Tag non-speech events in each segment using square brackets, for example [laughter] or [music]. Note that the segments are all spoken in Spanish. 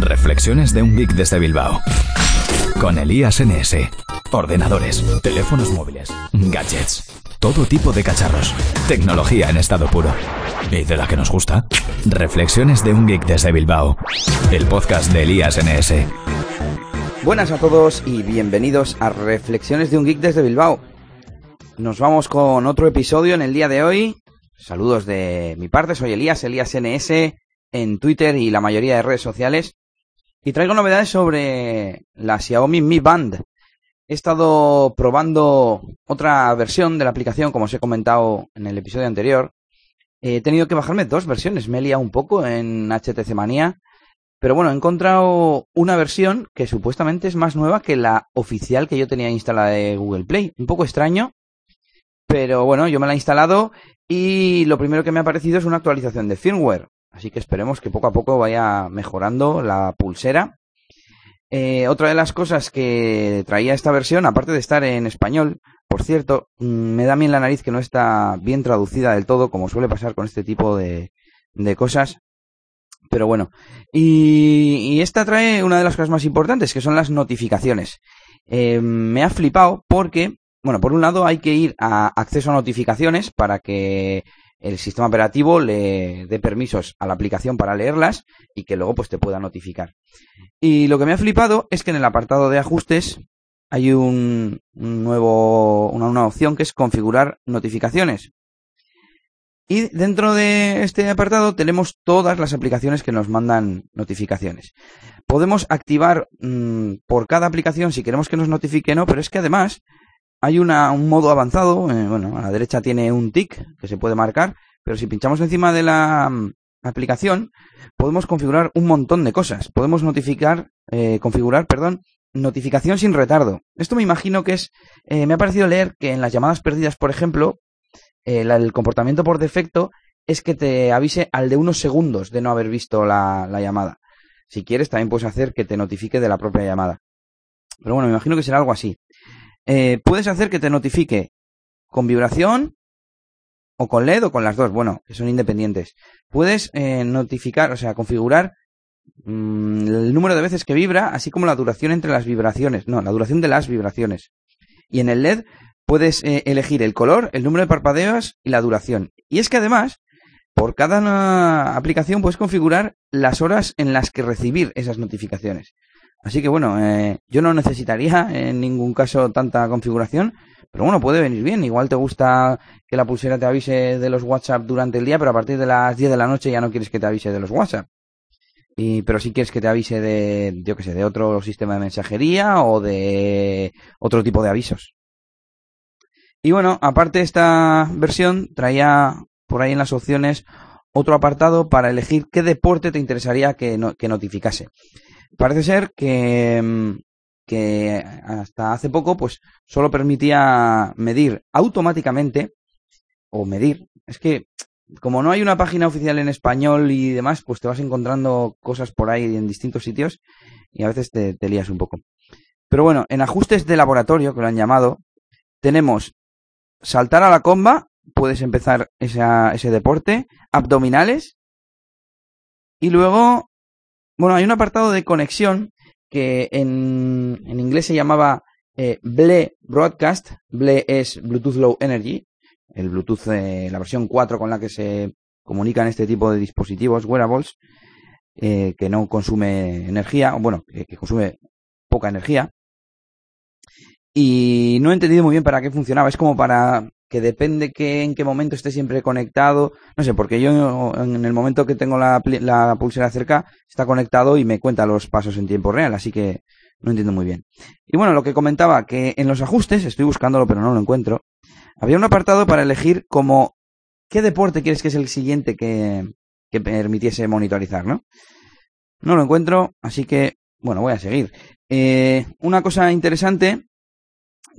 Reflexiones de un geek desde Bilbao. Con Elías NS. Ordenadores, teléfonos móviles, gadgets, todo tipo de cacharros. Tecnología en estado puro. ¿Y de la que nos gusta? Reflexiones de un geek desde Bilbao. El podcast de Elías NS. Buenas a todos y bienvenidos a Reflexiones de un geek desde Bilbao. Nos vamos con otro episodio en el día de hoy. Saludos de mi parte, soy Elías, Elías NS en Twitter y la mayoría de redes sociales. Y traigo novedades sobre la Xiaomi Mi Band. He estado probando otra versión de la aplicación, como os he comentado en el episodio anterior. He tenido que bajarme dos versiones, me he liado un poco en HTC Manía. Pero bueno, he encontrado una versión que supuestamente es más nueva que la oficial que yo tenía instalada de Google Play. Un poco extraño, pero bueno, yo me la he instalado y lo primero que me ha parecido es una actualización de firmware. Así que esperemos que poco a poco vaya mejorando la pulsera. Eh, otra de las cosas que traía esta versión, aparte de estar en español, por cierto, mm, me da bien la nariz que no está bien traducida del todo, como suele pasar con este tipo de, cosas. Pero bueno, y, esta trae una de las cosas más importantes, que son las notificaciones. Eh, me ha flipado porque, bueno, por un lado hay que ir a acceso a notificaciones para que el sistema operativo le dé permisos a la aplicación para leerlas y que luego pues te pueda notificar. Y lo que me ha flipado es que en el apartado de ajustes hay un, nuevo, una, opción que es configurar notificaciones. Y dentro de este apartado tenemos todas las aplicaciones que nos mandan notificaciones. Podemos activar mm, por cada aplicación si queremos que nos notifique o no, pero es que además hay una, un modo avanzado, eh, bueno, a la derecha tiene un tick que se puede marcar, pero si pinchamos encima de la mm, aplicación, podemos configurar un montón de cosas. Podemos notificar, eh, configurar, perdón, notificación sin retardo. Esto me imagino que es, eh, me ha parecido leer que en las llamadas perdidas, por ejemplo, el comportamiento por defecto es que te avise al de unos segundos de no haber visto la, la llamada. Si quieres, también puedes hacer que te notifique de la propia llamada. Pero bueno, me imagino que será algo así. Eh, puedes hacer que te notifique con vibración o con LED o con las dos, bueno, que son independientes. Puedes eh, notificar, o sea, configurar mm, el número de veces que vibra, así como la duración entre las vibraciones, no, la duración de las vibraciones. Y en el LED puedes eh, elegir el color, el número de parpadeos y la duración. Y es que además, por cada aplicación puedes configurar las horas en las que recibir esas notificaciones. Así que bueno, eh, yo no necesitaría en ningún caso tanta configuración, pero bueno, puede venir bien. Igual te gusta que la pulsera te avise de los WhatsApp durante el día, pero a partir de las 10 de la noche ya no quieres que te avise de los WhatsApp. Y, pero sí quieres que te avise de, yo que sé, de otro sistema de mensajería o de otro tipo de avisos. Y bueno, aparte esta versión traía por ahí en las opciones otro apartado para elegir qué deporte te interesaría que, que notificase parece ser que, mm, que hasta hace poco pues solo permitía medir automáticamente o medir. Es que como no hay una página oficial en español y demás, pues te vas encontrando cosas por ahí en distintos sitios y a veces te, te lías un poco. Pero bueno, en ajustes de laboratorio, que lo han llamado, tenemos saltar a la comba, puedes empezar ese deporte, abdominales, y luego bueno, hay un apartado de conexión que en, en inglés se llamaba eh, BLE Broadcast. BLE es Bluetooth Low Energy, el Bluetooth, la versión 4 con la que se comunican este tipo de dispositivos, wearables, eh, que no consume energía, o bueno, que consume poca energía. Y no he entendido muy bien para qué funcionaba. Es como para que depende que en qué momento esté siempre conectado. No sé, porque yo en el momento que tengo la, pulsera cerca está conectado y me cuenta los pasos en tiempo real, así que no entiendo muy bien. Y bueno, lo que comentaba, que en los ajustes, estoy buscándolo pero no lo encuentro, había un apartado para elegir como qué deporte quieres que es el siguiente que, que permitiese monitorizar, ¿no? No lo encuentro, así que, bueno, voy a seguir. Eh, una cosa interesante,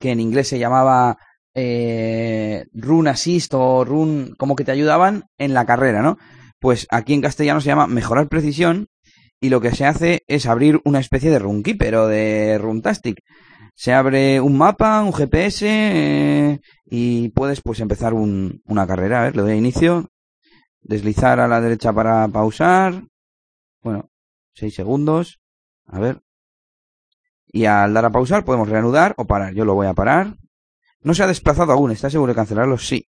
que en inglés se llamaba eh, run assist o run como que te ayudaban en la carrera, ¿no? Pues aquí en castellano se llama mejorar precisión y lo que se hace es abrir una especie de runkeeper o de runtastic. Se abre un mapa, un GPS eh, y puedes pues empezar una carrera. A ver, le doy a inicio, deslizar a la derecha para pausar. Bueno, 6 segundos. A ver. Y al dar a pausar podemos reanudar o parar. Yo lo voy a parar. No se ha desplazado aún, ¿está seguro de cancelarlo? Sí.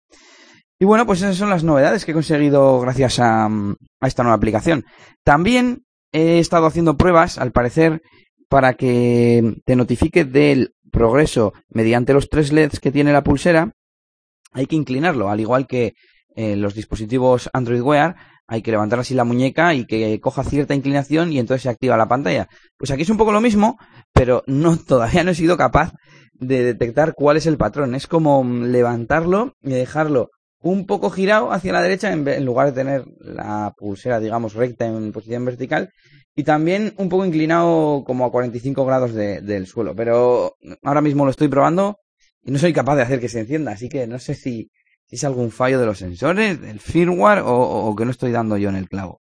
Y bueno, pues esas son las novedades que he conseguido gracias a, a esta nueva aplicación. También he estado haciendo pruebas, al parecer, para que te notifique del progreso mediante los tres LEDs que tiene la pulsera. Hay que inclinarlo, al igual que en los dispositivos Android Wear, hay que levantar así la muñeca y que coja cierta inclinación y entonces se activa la pantalla. Pues aquí es un poco lo mismo, pero no [laughs] todavía no he sido capaz de detectar cuál es el patrón. Es como levantarlo y dejarlo un poco girado hacia la derecha en, lugar de tener la pulsera, digamos, recta en posición vertical y también un poco inclinado como a 45 grados del suelo. Pero ahora mismo lo estoy probando y no soy capaz de hacer que se encienda, así que no sé si es algún fallo de los sensores, del firmware o, que no estoy dando yo en el clavo.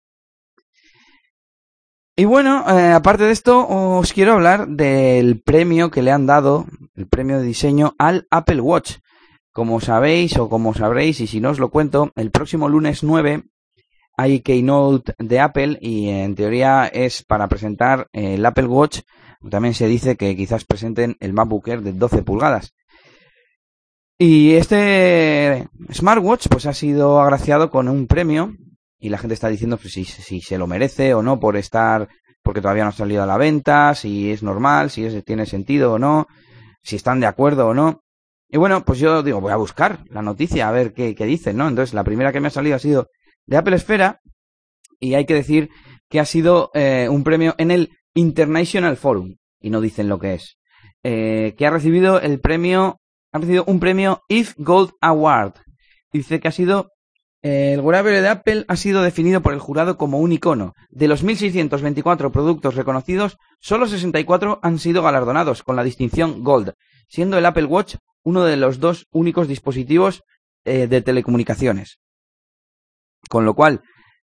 Y bueno, eh, aparte de esto, os quiero hablar del premio que le han dado, el premio de diseño al Apple Watch. Como sabéis o como sabréis, y si no os lo cuento, el próximo lunes 9 hay Keynote de Apple y en teoría es para presentar el Apple Watch. También se dice que quizás presenten el MacBook Air de 12 pulgadas. Y este smartwatch pues ha sido agraciado con un premio y la gente está diciendo pues, si, si se lo merece o no por estar, porque todavía no ha salido a la venta, si es normal, si tiene sentido o no, si están de acuerdo o no. Y bueno, pues yo digo, voy a buscar la noticia a ver qué, qué dicen, ¿no? Entonces la primera que me ha salido ha sido de Apple Esfera y hay que decir que ha sido eh, un premio en el International Forum y no dicen lo que es. Eh, que ha recibido el premio ha recibido un premio If Gold Award. Dice que ha sido el wearable de Apple ha sido definido por el jurado como un icono. De los 1.624 productos reconocidos, solo 64 han sido galardonados con la distinción Gold, siendo el Apple Watch uno de los dos únicos dispositivos eh, de telecomunicaciones. Con lo cual,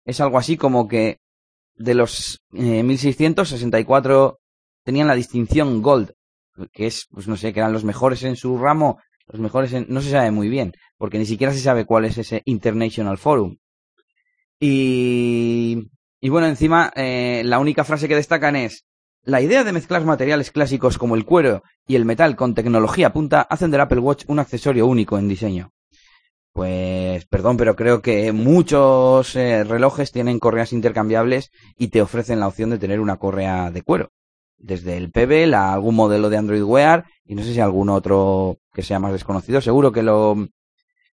es algo así como que de los 1.664 eh, tenían la distinción Gold que es, pues no sé, que eran los mejores en su ramo, los mejores en, no se sabe muy bien, porque ni siquiera se sabe cuál es ese International Forum. Y, y bueno, encima, eh, la única frase que destacan es, la idea de mezclar materiales clásicos como el cuero y el metal con tecnología punta hacen del Apple Watch un accesorio único en diseño. Pues perdón, pero creo que muchos eh, relojes tienen correas intercambiables y te ofrecen la opción de tener una correa de cuero desde el Pebble a algún modelo de Android Wear y no sé si algún otro que sea más desconocido, seguro que lo,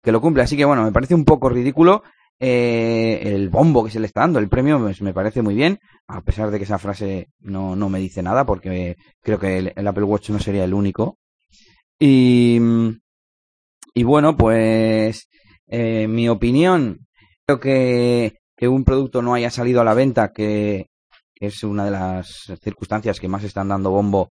que lo cumple. Así que bueno, me parece un poco ridículo eh, el bombo que se le está dando. El premio pues, me parece muy bien, a pesar de que esa frase no, no me dice nada, porque creo que el, Apple Watch no sería el único. Y, y bueno, pues eh, mi opinión, creo que, que un producto no haya salido a la venta que, es una de las circunstancias que más están dando bombo,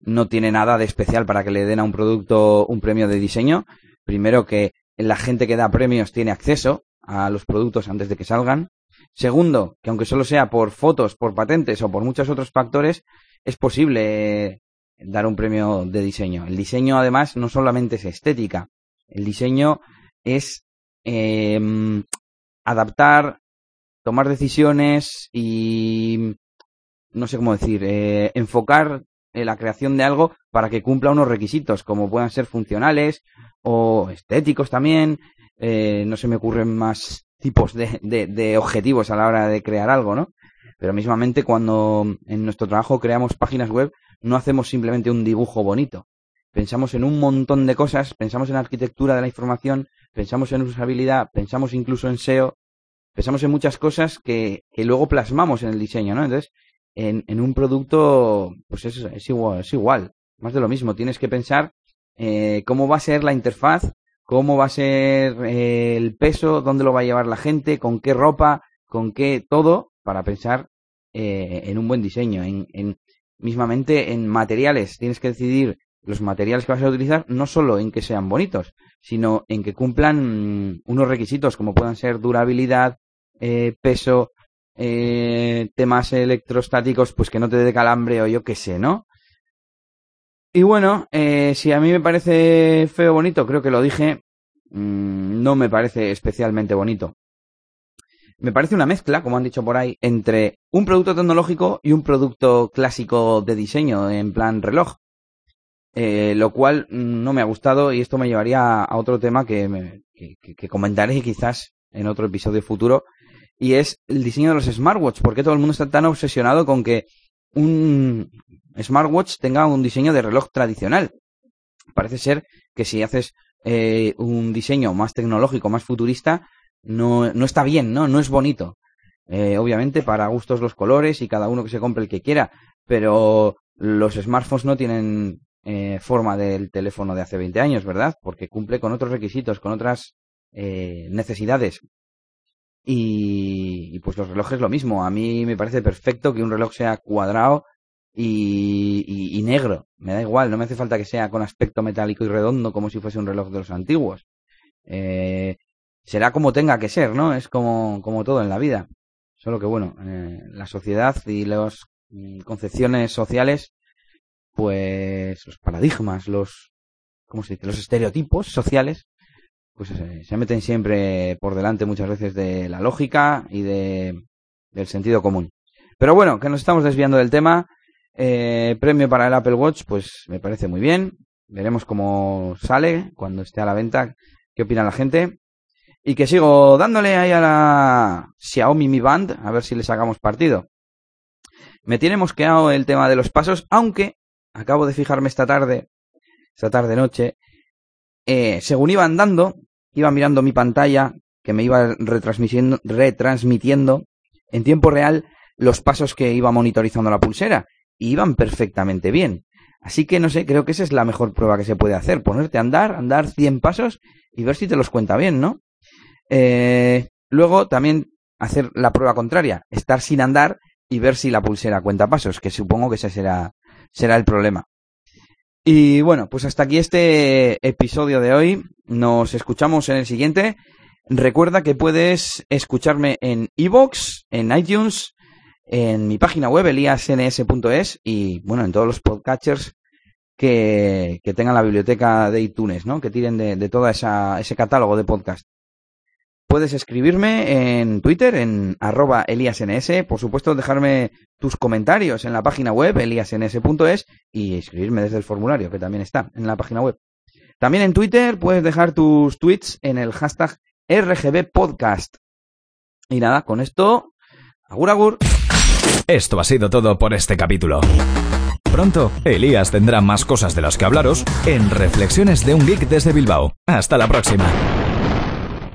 no tiene nada de especial para que le den a un producto un premio de diseño. Primero que la gente que da premios tiene acceso a los productos antes de que salgan. Segundo, que aunque solo sea por fotos, por patentes o por muchos otros factores, es posible dar un premio de diseño. El diseño, además, no solamente es estética. El diseño es em, adaptar tomar decisiones y no sé cómo decir, eh, enfocar eh, la creación de algo para que cumpla unos requisitos, como puedan ser funcionales o estéticos también. Eh, no se me ocurren más tipos de, de, objetivos a la hora de crear algo, ¿no? Pero mismamente cuando en nuestro trabajo creamos páginas web, no hacemos simplemente un dibujo bonito. Pensamos en un montón de cosas, pensamos en arquitectura de la información, pensamos en usabilidad, pensamos incluso en SEO, pensamos en muchas cosas que, que luego plasmamos en el diseño, ¿no? Entonces, en, en un producto, pues es, es, igual, es igual, más de lo mismo. Tienes que pensar eh, cómo va a ser la interfaz, cómo va a ser eh, el peso, dónde lo va a llevar la gente, con qué ropa, con qué todo, para pensar eh, en un buen diseño, en, en mismamente en materiales. Tienes que decidir los materiales que vas a utilizar no solo en que sean bonitos, sino en que cumplan unos requisitos como puedan ser durabilidad, eh, peso, eh, temas electrostáticos, pues que no te dé calambre o yo qué sé, ¿no? Y bueno, eh, si a mí me parece feo bonito, creo que lo dije, mm, no me parece especialmente bonito. me parece una mezcla, como han dicho por ahí, entre un producto tecnológico y un producto clásico de diseño, en plan reloj. Lo cual no me ha gustado y esto me llevaría a otro tema que, me, que comentaré quizás en otro episodio futuro, y es el diseño de los smartwatch. ¿Por qué todo el mundo está tan obsesionado con que un smartwatch tenga un diseño de reloj tradicional? Parece ser que si haces eh, un diseño más tecnológico, más futurista, no, no está bien, ¿no? No es bonito. Eh, obviamente, para gustos los colores y cada uno que se compre el que quiera, pero los smartphones no tienen eh, forma del teléfono de hace 20 años, ¿verdad? Porque cumple con otros requisitos, con otras eh, necesidades. Y, pues los relojes lo mismo. A mí me parece perfecto que un reloj sea cuadrado y, y, y, negro. Me da igual, no me hace falta que sea con aspecto metálico y redondo como si fuese un reloj de los antiguos. Eh, será como tenga que ser, ¿no? Es como, como todo en la vida. Solo que bueno, eh, la sociedad y las mm, concepciones sociales, pues los paradigmas, los, ¿cómo se dice? Los estereotipos sociales, pues eh, se meten siempre por delante muchas veces de la lógica y de, del sentido común. Pero bueno, que nos estamos desviando del tema. Eh, premio para el Apple Watch, pues me parece muy bien. Veremos cómo sale cuando esté a la venta, qué opina la gente. Y que sigo dándole ahí a la Xiaomi Mi Band, a ver si le sacamos partido. Me tiene mosqueado el tema de los pasos, aunque acabo de fijarme esta tarde, esta tarde noche, eh, según iba andando, iba mirando mi pantalla, que me iba retransmitiendo, retransmitiendo en tiempo real los pasos que iba monitorizando la pulsera y iban perfectamente bien. Así que no sé, creo que esa es la mejor prueba que se puede hacer, ponerte a andar, andar 100 pasos y ver si te los cuenta bien, ¿no? Eh, luego también hacer la prueba contraria, estar sin andar y ver si la pulsera cuenta pasos, que supongo que ese será, será el problema. Y bueno, pues hasta aquí este episodio de hoy. Nos escuchamos en el siguiente. Recuerda que puedes escucharme en iVoox, en iTunes, en mi página web eliasns.es y bueno, en todos los podcatchers que, que tengan la biblioteca de iTunes, ¿no? Que tiren de, de todo ese catálogo de podcast. Puedes escribirme en Twitter, en arroba eliasns, por supuesto dejarme tus comentarios en la página web eliasns.es y escribirme desde el formulario que también está en la página web. También en Twitter puedes dejar tus tweets en el hashtag RGBpodcast. Y nada, con esto, agur agur. Esto ha sido todo por este capítulo. Pronto, Elías tendrá más cosas de las que hablaros en Reflexiones de un Geek desde Bilbao. Hasta la próxima.